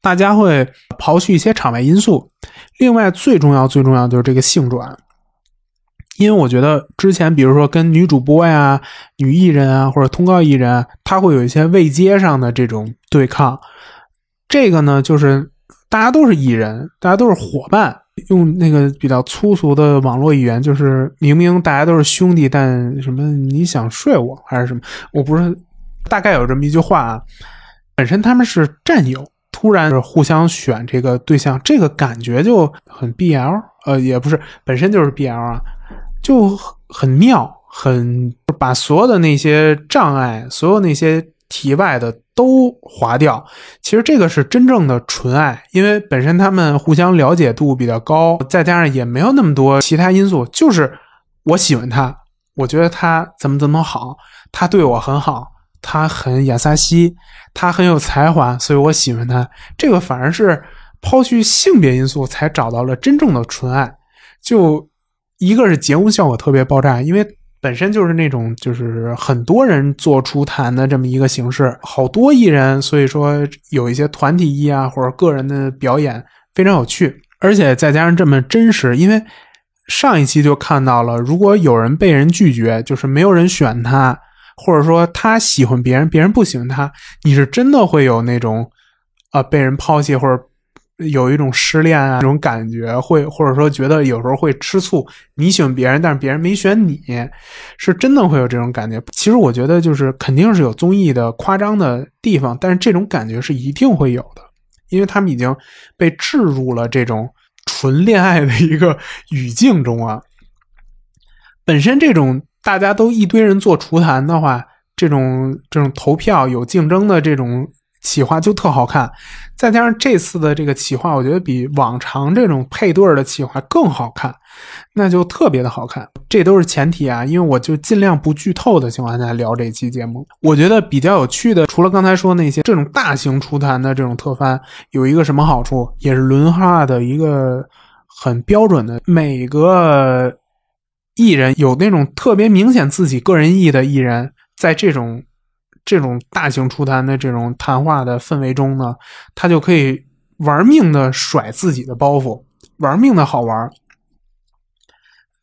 大家会刨去一些场外因素，另外最重要、最重要就是这个性转，因为我觉得之前比如说跟女主播呀、女艺人啊或者通告艺人，他会有一些位阶上的这种对抗。这个呢，就是大家都是艺人，大家都是伙伴，用那个比较粗俗的网络语言，就是明明大家都是兄弟，但什么你想睡我还是什么，我不是大概有这么一句话啊，本身他们是战友。突然是互相选这个对象，这个感觉就很 BL，呃，也不是，本身就是 BL 啊，就很妙，很把所有的那些障碍，所有那些题外的都划掉。其实这个是真正的纯爱，因为本身他们互相了解度比较高，再加上也没有那么多其他因素，就是我喜欢他，我觉得他怎么怎么好，他对我很好。他很亚萨西，他很有才华，所以我喜欢他。这个反而是抛去性别因素，才找到了真正的纯爱。就一个是节目效果特别爆炸，因为本身就是那种就是很多人做出谈的这么一个形式，好多艺人，所以说有一些团体艺啊或者个人的表演非常有趣，而且再加上这么真实，因为上一期就看到了，如果有人被人拒绝，就是没有人选他。或者说他喜欢别人，别人不喜欢他，你是真的会有那种，啊，被人抛弃或者有一种失恋啊这种感觉，会或者说觉得有时候会吃醋。你喜欢别人，但是别人没选你，是真的会有这种感觉。其实我觉得就是肯定是有综艺的夸张的地方，但是这种感觉是一定会有的，因为他们已经被置入了这种纯恋爱的一个语境中啊。本身这种。大家都一堆人做厨坛的话，这种这种投票有竞争的这种企划就特好看。再加上这次的这个企划，我觉得比往常这种配对的企划更好看，那就特别的好看。这都是前提啊，因为我就尽量不剧透的情况下聊这期节目。我觉得比较有趣的，除了刚才说那些这种大型出坛的这种特番，有一个什么好处，也是轮哈的一个很标准的每个。艺人有那种特别明显自己个人意义的艺人，在这种这种大型出谈的这种谈话的氛围中呢，他就可以玩命的甩自己的包袱，玩命的好玩。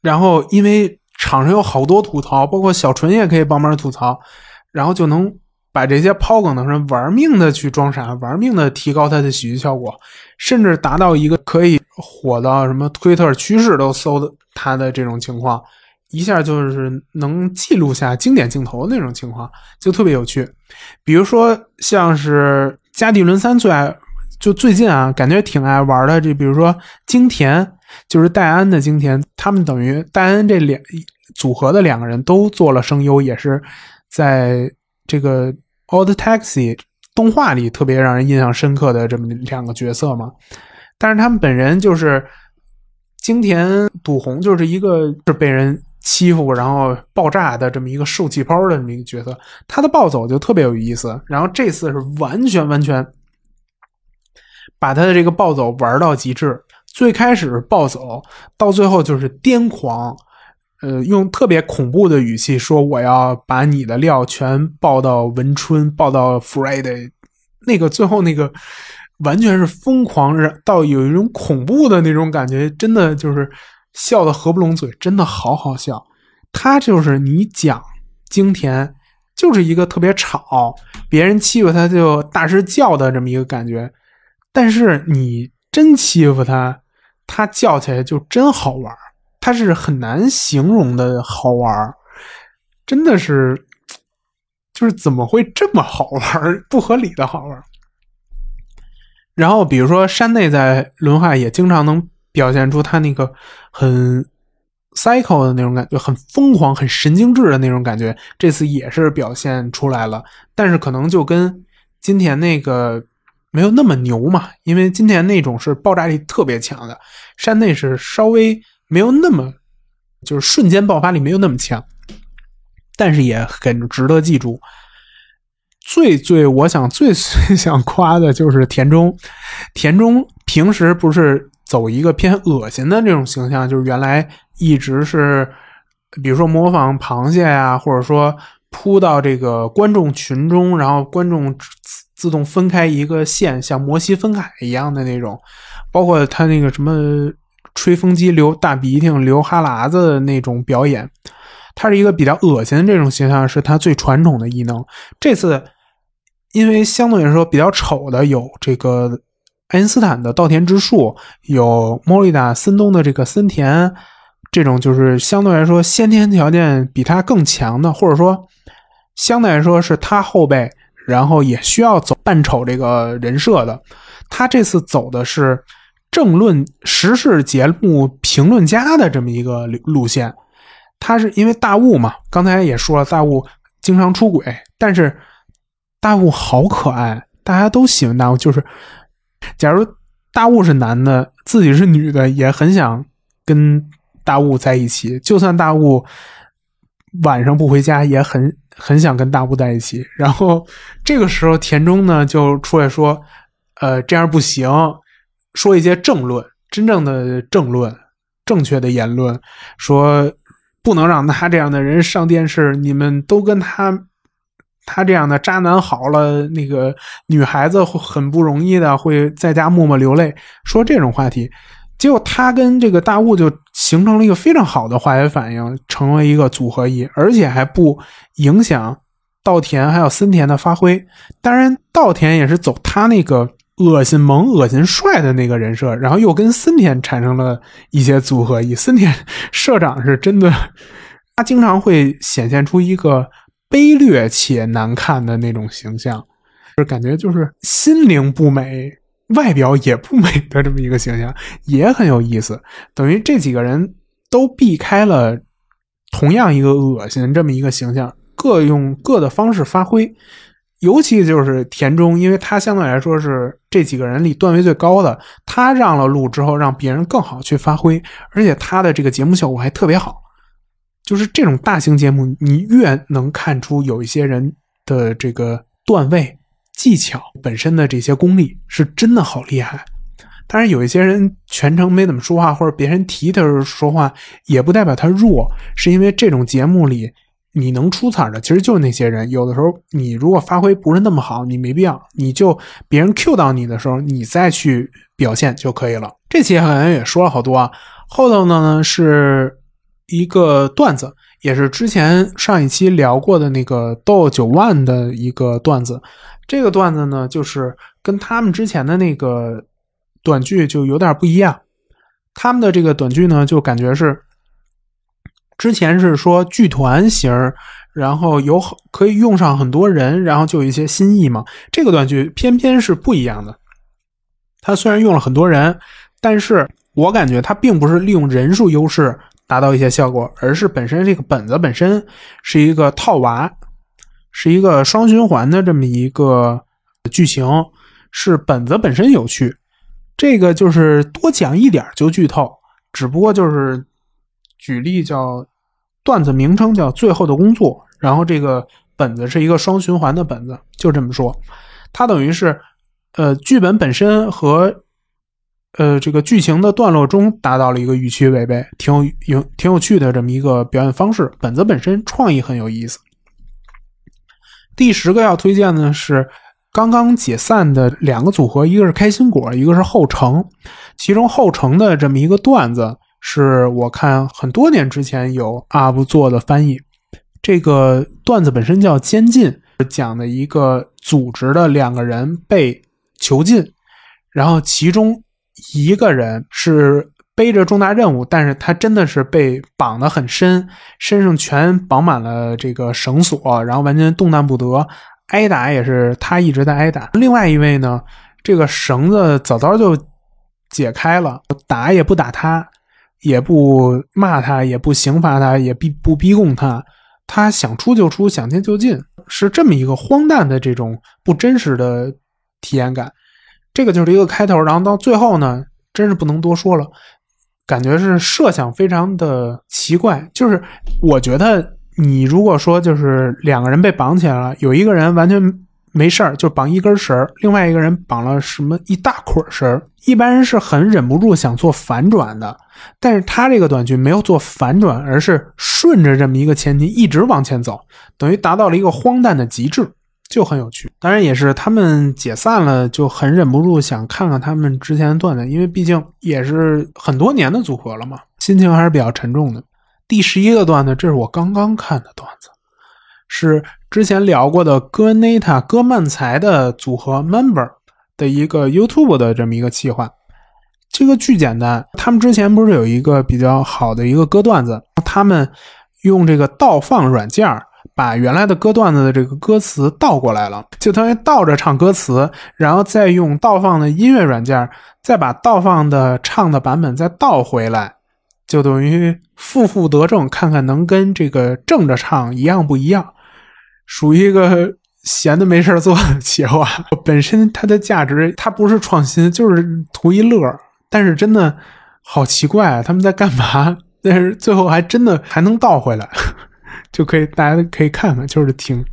然后因为场上有好多吐槽，包括小纯也可以帮忙吐槽，然后就能把这些抛梗的人玩命的去装傻，玩命的提高他的喜剧效果，甚至达到一个可以火到什么推特趋势都搜的。他的这种情况，一下就是能记录下经典镜头的那种情况，就特别有趣。比如说，像是加蒂伦三最爱，就最近啊，感觉挺爱玩的。这比如说金田，就是戴安的金田，他们等于戴安这两组合的两个人都做了声优，也是在这个《Old Taxi》动画里特别让人印象深刻的这么两个角色嘛。但是他们本人就是。金田笃宏就是一个是被人欺负，然后爆炸的这么一个受气包的这么一个角色，他的暴走就特别有意思。然后这次是完全完全把他的这个暴走玩到极致。最开始暴走，到最后就是癫狂，呃，用特别恐怖的语气说：“我要把你的料全爆到文春，爆到 Friday。”那个最后那个。完全是疯狂，到有一种恐怖的那种感觉，真的就是笑得合不拢嘴，真的好好笑。他就是你讲金田，就是一个特别吵，别人欺负他就大声叫的这么一个感觉。但是你真欺负他，他叫起来就真好玩，他是很难形容的好玩。真的是，就是怎么会这么好玩？不合理的好玩。然后比如说山内在轮画也经常能表现出他那个很 psycho 的那种感觉，很疯狂、很神经质的那种感觉。这次也是表现出来了，但是可能就跟金田那个没有那么牛嘛，因为金田那种是爆炸力特别强的，山内是稍微没有那么就是瞬间爆发力没有那么强，但是也很值得记住。最最我想最 最想夸的就是田中，田中平时不是走一个偏恶心的这种形象，就是原来一直是，比如说模仿螃蟹呀，或者说扑到这个观众群中，然后观众自自动分开一个线，像摩西分海一样的那种，包括他那个什么吹风机流大鼻涕、流哈喇子的那种表演，他是一个比较恶心的这种形象，是他最传统的异能。这次。因为相对来说比较丑的有这个爱因斯坦的稻田之树，有莫里达森东的这个森田，这种就是相对来说先天条件比他更强的，或者说相对来说是他后辈，然后也需要走扮丑这个人设的。他这次走的是政论时事节目评论家的这么一个路线。他是因为大雾嘛，刚才也说了，大雾经常出轨，但是。大雾好可爱，大家都喜欢大雾。就是，假如大雾是男的，自己是女的，也很想跟大雾在一起。就算大雾晚上不回家，也很很想跟大雾在一起。然后这个时候，田中呢就出来说：“呃，这样不行，说一些正论，真正的正论，正确的言论，说不能让他这样的人上电视。你们都跟他。”他这样的渣男好了，那个女孩子很不容易的会在家默默流泪，说这种话题，结果他跟这个大雾就形成了一个非常好的化学反应，成为一个组合一，而且还不影响稻田还有森田的发挥。当然，稻田也是走他那个恶心萌、恶心帅的那个人设，然后又跟森田产生了一些组合一。森田社长是真的，他经常会显现出一个。卑劣且难看的那种形象，就是感觉就是心灵不美，外表也不美的这么一个形象，也很有意思。等于这几个人都避开了同样一个恶心这么一个形象，各用各的方式发挥。尤其就是田中，因为他相对来说是这几个人里段位最高的，他让了路之后，让别人更好去发挥，而且他的这个节目效果还特别好。就是这种大型节目，你越能看出有一些人的这个段位、技巧本身的这些功力是真的好厉害。当然，有一些人全程没怎么说话，或者别人提他说话，也不代表他弱，是因为这种节目里你能出彩的，其实就是那些人。有的时候你如果发挥不是那么好，你没必要，你就别人 Q 到你的时候，你再去表现就可以了。这期好像也说了好多啊，后头呢是。一个段子，也是之前上一期聊过的那个斗九万的一个段子。这个段子呢，就是跟他们之前的那个短剧就有点不一样。他们的这个短剧呢，就感觉是之前是说剧团型，然后有可以用上很多人，然后就有一些新意嘛。这个短剧偏偏是不一样的。他虽然用了很多人，但是我感觉他并不是利用人数优势。达到一些效果，而是本身这个本子本身是一个套娃，是一个双循环的这么一个剧情，是本子本身有趣。这个就是多讲一点就剧透，只不过就是举例叫段子名称叫《最后的工作》，然后这个本子是一个双循环的本子，就这么说，它等于是呃剧本本身和。呃，这个剧情的段落中达到了一个预期违背，挺有有挺有趣的这么一个表演方式。本子本身创意很有意思。第十个要推荐的是刚刚解散的两个组合，一个是开心果，一个是后城。其中后城的这么一个段子，是我看很多年之前有 UP 做的翻译。这个段子本身叫监禁，讲的一个组织的两个人被囚禁，然后其中。一个人是背着重大任务，但是他真的是被绑得很深，身上全绑满了这个绳索，然后完全动弹不得，挨打也是他一直在挨打。另外一位呢，这个绳子早早就解开了，打也不打他，也不骂他，也不刑罚他，也逼不逼供他，他想出就出，想进就进，是这么一个荒诞的这种不真实的体验感。这个就是一个开头，然后到最后呢，真是不能多说了。感觉是设想非常的奇怪，就是我觉得你如果说就是两个人被绑起来了，有一个人完全没事儿，就绑一根绳儿，另外一个人绑了什么一大捆绳儿，一般人是很忍不住想做反转的，但是他这个短剧没有做反转，而是顺着这么一个前提一直往前走，等于达到了一个荒诞的极致。就很有趣，当然也是他们解散了，就很忍不住想看看他们之前的段子，因为毕竟也是很多年的组合了嘛，心情还是比较沉重的。第十一个段子，这是我刚刚看的段子，是之前聊过的哥内塔哥曼才的组合 Member 的一个 YouTube 的这么一个企划。这个巨简单，他们之前不是有一个比较好的一个歌段子，他们用这个倒放软件把原来的歌段子的这个歌词倒过来了，就等于倒着唱歌词，然后再用倒放的音乐软件，再把倒放的唱的版本再倒回来，就等于负负得正，看看能跟这个正着唱一样不一样，属于一个闲的没事做的企划。本身它的价值，它不是创新，就是图一乐。但是真的好奇怪，他们在干嘛？但是最后还真的还能倒回来。就可以，大家可以看看，就是挺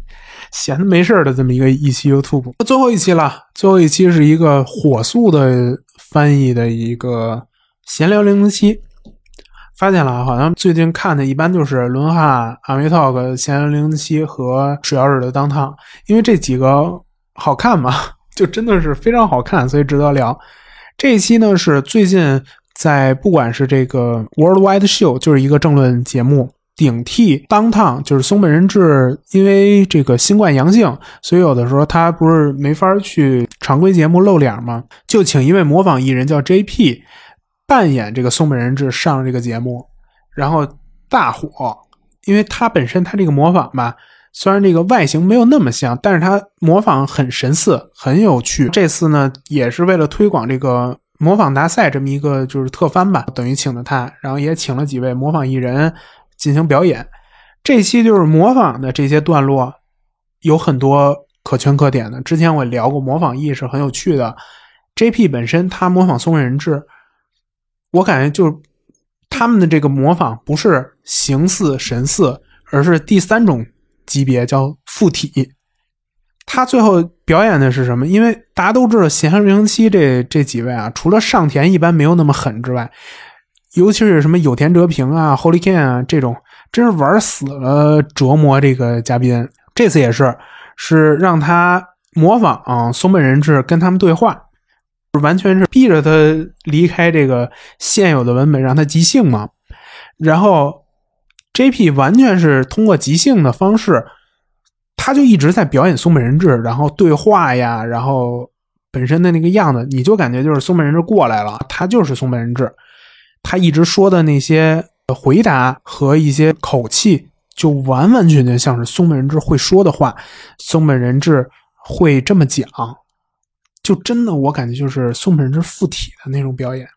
闲的没事的这么一个一期 YouTube。最后一期了，最后一期是一个火速的翻译的一个闲聊零零七。发现了，好像最近看的一般就是伦哈、阿维 Talk、闲聊零零七和水曜日的当汤，因为这几个好看嘛，就真的是非常好看，所以值得聊。这一期呢是最近在不管是这个 Worldwide Show，就是一个政论节目。顶替当趟就是松本人志，因为这个新冠阳性，所以有的时候他不是没法去常规节目露脸吗？就请一位模仿艺人叫 JP 扮演这个松本人志上这个节目，然后大火。因为他本身他这个模仿吧，虽然这个外形没有那么像，但是他模仿很神似，很有趣。这次呢，也是为了推广这个模仿大赛这么一个就是特番吧，等于请的他，然后也请了几位模仿艺人。进行表演，这期就是模仿的这些段落，有很多可圈可点的。之前我聊过模仿艺是很有趣的，J.P 本身他模仿松人志，我感觉就他们的这个模仿不是形似神似，而是第三种级别叫附体。他最后表演的是什么？因为大家都知道闲零零七这这几位啊，除了上田一般没有那么狠之外。尤其是什么有田哲平啊、Holy Can 啊这种，真是玩死了折磨这个嘉宾。这次也是，是让他模仿松本人志跟他们对话，完全是逼着他离开这个现有的文本，让他即兴嘛。然后 JP 完全是通过即兴的方式，他就一直在表演松本人志，然后对话呀，然后本身的那个样子，你就感觉就是松本人志过来了，他就是松本人志。他一直说的那些回答和一些口气，就完完全全像是松本人志会说的话。松本人志会这么讲，就真的我感觉就是松本人志附体的那种表演。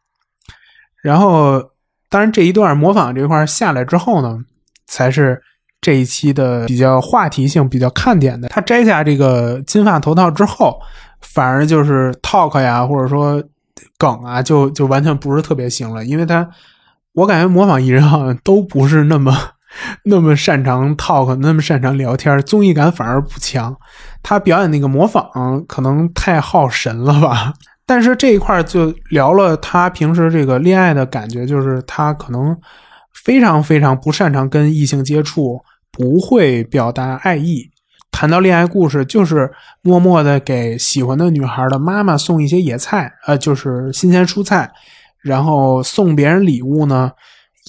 然后，当然这一段模仿这块下来之后呢，才是这一期的比较话题性、比较看点的。他摘下这个金发头套之后，反而就是 talk 呀，或者说。梗啊，就就完全不是特别行了，因为他，我感觉模仿艺人好像都不是那么那么擅长 talk，那么擅长聊天，综艺感反而不强。他表演那个模仿可能太耗神了吧？但是这一块就聊了他平时这个恋爱的感觉，就是他可能非常非常不擅长跟异性接触，不会表达爱意。谈到恋爱故事，就是默默的给喜欢的女孩的妈妈送一些野菜，呃，就是新鲜蔬菜，然后送别人礼物呢，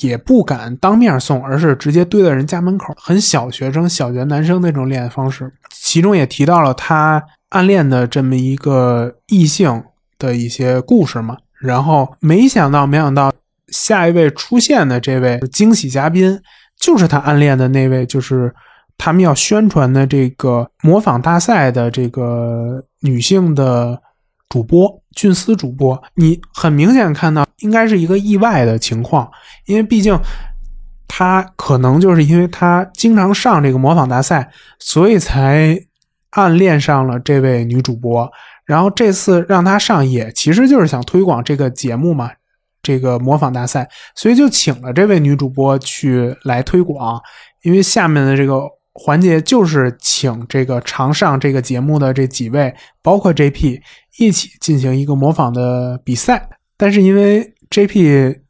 也不敢当面送，而是直接堆在人家门口，很小学生、小学男生那种恋爱方式。其中也提到了他暗恋的这么一个异性的一些故事嘛。然后没想到，没想到下一位出现的这位惊喜嘉宾，就是他暗恋的那位，就是他们要宣传的这个模仿大赛的这个女性的主播俊思主播。你很明显看到，应该是一个意外的情况，因为毕竟他可能就是因为他经常上这个模仿大赛，所以才暗恋上了这位女主播。然后这次让他上，也其实就是想推广这个节目嘛。这个模仿大赛，所以就请了这位女主播去来推广。因为下面的这个环节就是请这个常上这个节目的这几位，包括 JP 一起进行一个模仿的比赛。但是因为 JP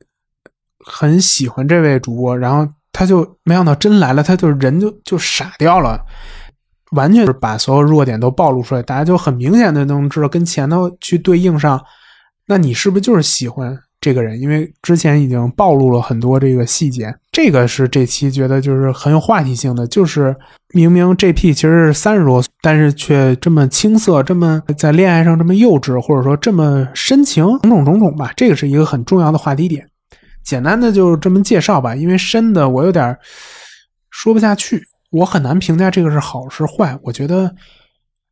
很喜欢这位主播，然后他就没想到真来了，他就人就就傻掉了，完全是把所有弱点都暴露出来，大家就很明显的能知道跟前头去对应上，那你是不是就是喜欢？这个人，因为之前已经暴露了很多这个细节，这个是这期觉得就是很有话题性的，就是明明 J.P 其实是三十多岁，但是却这么青涩，这么在恋爱上这么幼稚，或者说这么深情，种种种种吧，这个是一个很重要的话题点。简单的就这么介绍吧，因为深的我有点说不下去，我很难评价这个是好是坏，我觉得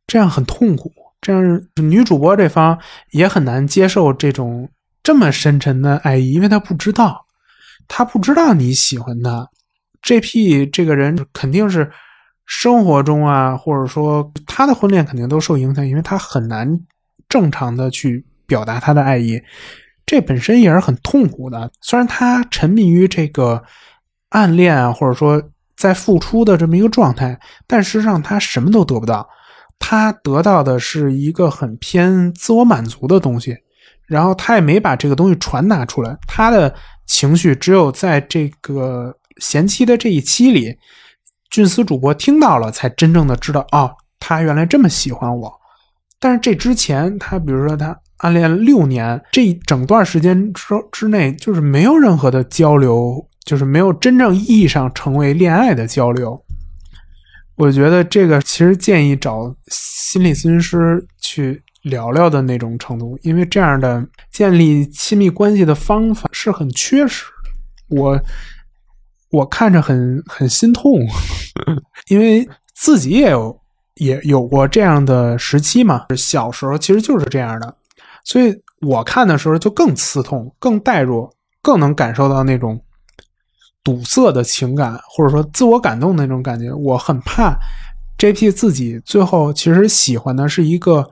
这样很痛苦，这样女主播这方也很难接受这种。这么深沉的爱意，因为他不知道，他不知道你喜欢他。J.P. 这个人肯定是生活中啊，或者说他的婚恋肯定都受影响，因为他很难正常的去表达他的爱意，这本身也是很痛苦的。虽然他沉迷于这个暗恋啊，或者说在付出的这么一个状态，但实际上他什么都得不到，他得到的是一个很偏自我满足的东西。然后他也没把这个东西传达出来，他的情绪只有在这个贤妻的这一期里，俊司主播听到了，才真正的知道哦，他原来这么喜欢我。但是这之前，他比如说他暗恋六年，这一整段时间之之内，就是没有任何的交流，就是没有真正意义上成为恋爱的交流。我觉得这个其实建议找心理咨询师去。聊聊的那种程度，因为这样的建立亲密关系的方法是很缺失的。我我看着很很心痛，因为自己也有也有过这样的时期嘛。小时候其实就是这样的，所以我看的时候就更刺痛、更代入、更能感受到那种堵塞的情感，或者说自我感动的那种感觉。我很怕 J.P. 自己最后其实喜欢的是一个。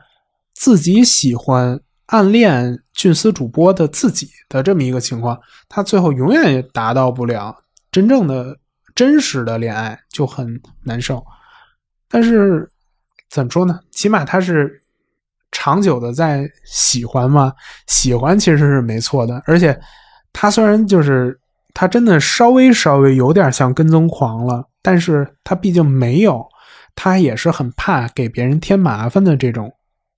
自己喜欢暗恋俊司主播的自己的这么一个情况，他最后永远也达到不了真正的真实的恋爱，就很难受。但是怎么说呢？起码他是长久的在喜欢嘛，喜欢其实是没错的。而且他虽然就是他真的稍微稍微有点像跟踪狂了，但是他毕竟没有，他也是很怕给别人添麻烦的这种。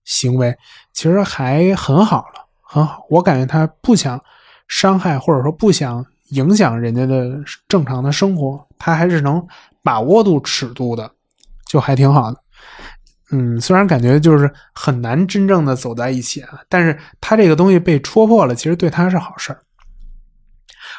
行为其实还很好了，很好。我感觉他不想伤害，或者说不想影响人家的正常的生活，他还是能把握住尺度的，就还挺好的。嗯，虽然感觉就是很难真正的走在一起啊，但是他这个东西被戳破了，其实对他是好事儿。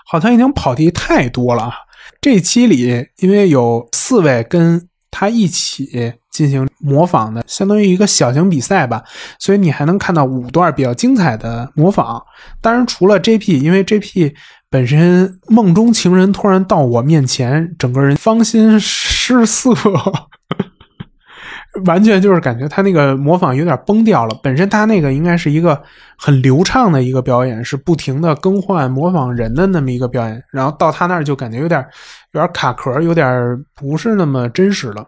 好像已经跑题太多了啊！这期里因为有四位跟他一起。进行模仿的，相当于一个小型比赛吧，所以你还能看到五段比较精彩的模仿。当然，除了 JP，因为 JP 本身梦中情人突然到我面前，整个人芳心失色，完全就是感觉他那个模仿有点崩掉了。本身他那个应该是一个很流畅的一个表演，是不停的更换模仿人的那么一个表演，然后到他那儿就感觉有点有点卡壳，有点不是那么真实了。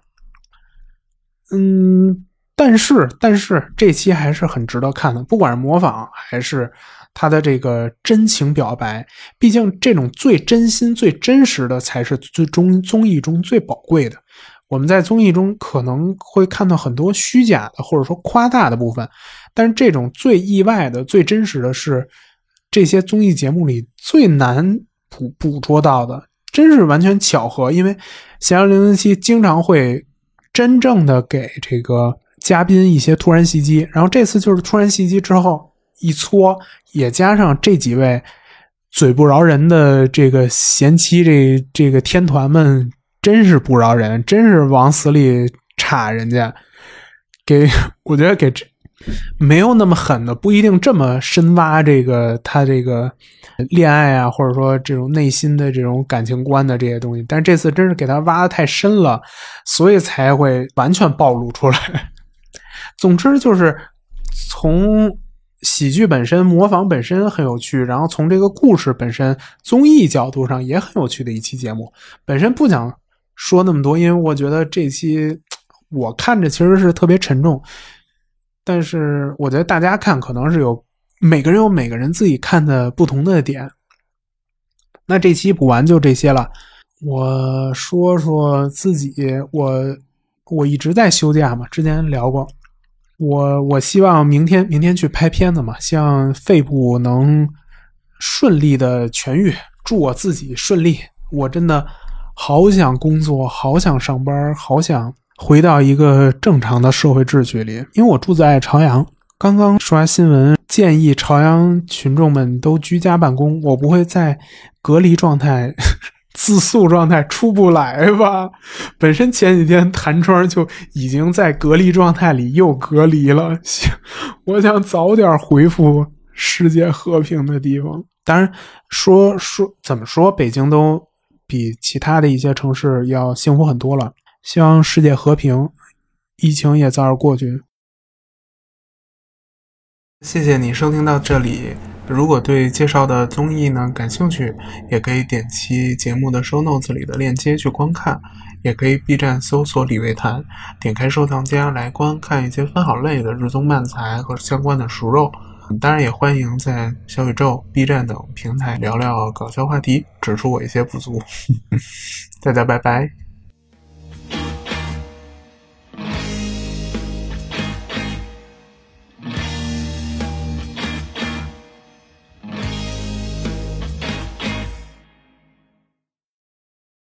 嗯，但是但是这期还是很值得看的，不管是模仿还是他的这个真情表白，毕竟这种最真心、最真实的才是最终综艺中最宝贵的。我们在综艺中可能会看到很多虚假的或者说夸大的部分，但是这种最意外的、最真实的是这些综艺节目里最难捕捕捉到的，真是完全巧合。因为《咸阳零零七》经常会。真正的给这个嘉宾一些突然袭击，然后这次就是突然袭击之后一搓，也加上这几位嘴不饶人的这个贤妻，这这个天团们真是不饶人，真是往死里插人家。给我觉得给这没有那么狠的，不一定这么深挖这个他这个恋爱啊，或者说这种内心的这种感情观的这些东西。但是这次真是给他挖的太深了，所以才会完全暴露出来。总之就是从。喜剧本身模仿本身很有趣，然后从这个故事本身综艺角度上也很有趣的一期节目。本身不想说那么多，因为我觉得这期我看着其实是特别沉重，但是我觉得大家看可能是有每个人有每个人自己看的不同的点。那这期补完就这些了，我说说自己，我我一直在休假嘛，之前聊过。我我希望明天明天去拍片子嘛，希望肺部能顺利的痊愈，祝我自己顺利。我真的好想工作，好想上班，好想回到一个正常的社会秩序里。因为我住在朝阳，刚刚刷新闻，建议朝阳群众们都居家办公，我不会在隔离状态。自诉状态出不来吧？本身前几天弹窗就已经在隔离状态里，又隔离了。我想早点恢复世界和平的地方。当然，说说怎么说，北京都比其他的一些城市要幸福很多了。希望世界和平，疫情也早点过去。谢谢你收听到这里。如果对介绍的综艺呢感兴趣，也可以点击节目的 show notes 里的链接去观看，也可以 B 站搜索李维谈，点开收藏夹来观看一些分好类的日综漫才和相关的熟肉。当然，也欢迎在小宇宙、B 站等平台聊聊搞笑话题，指出我一些不足。大家拜拜。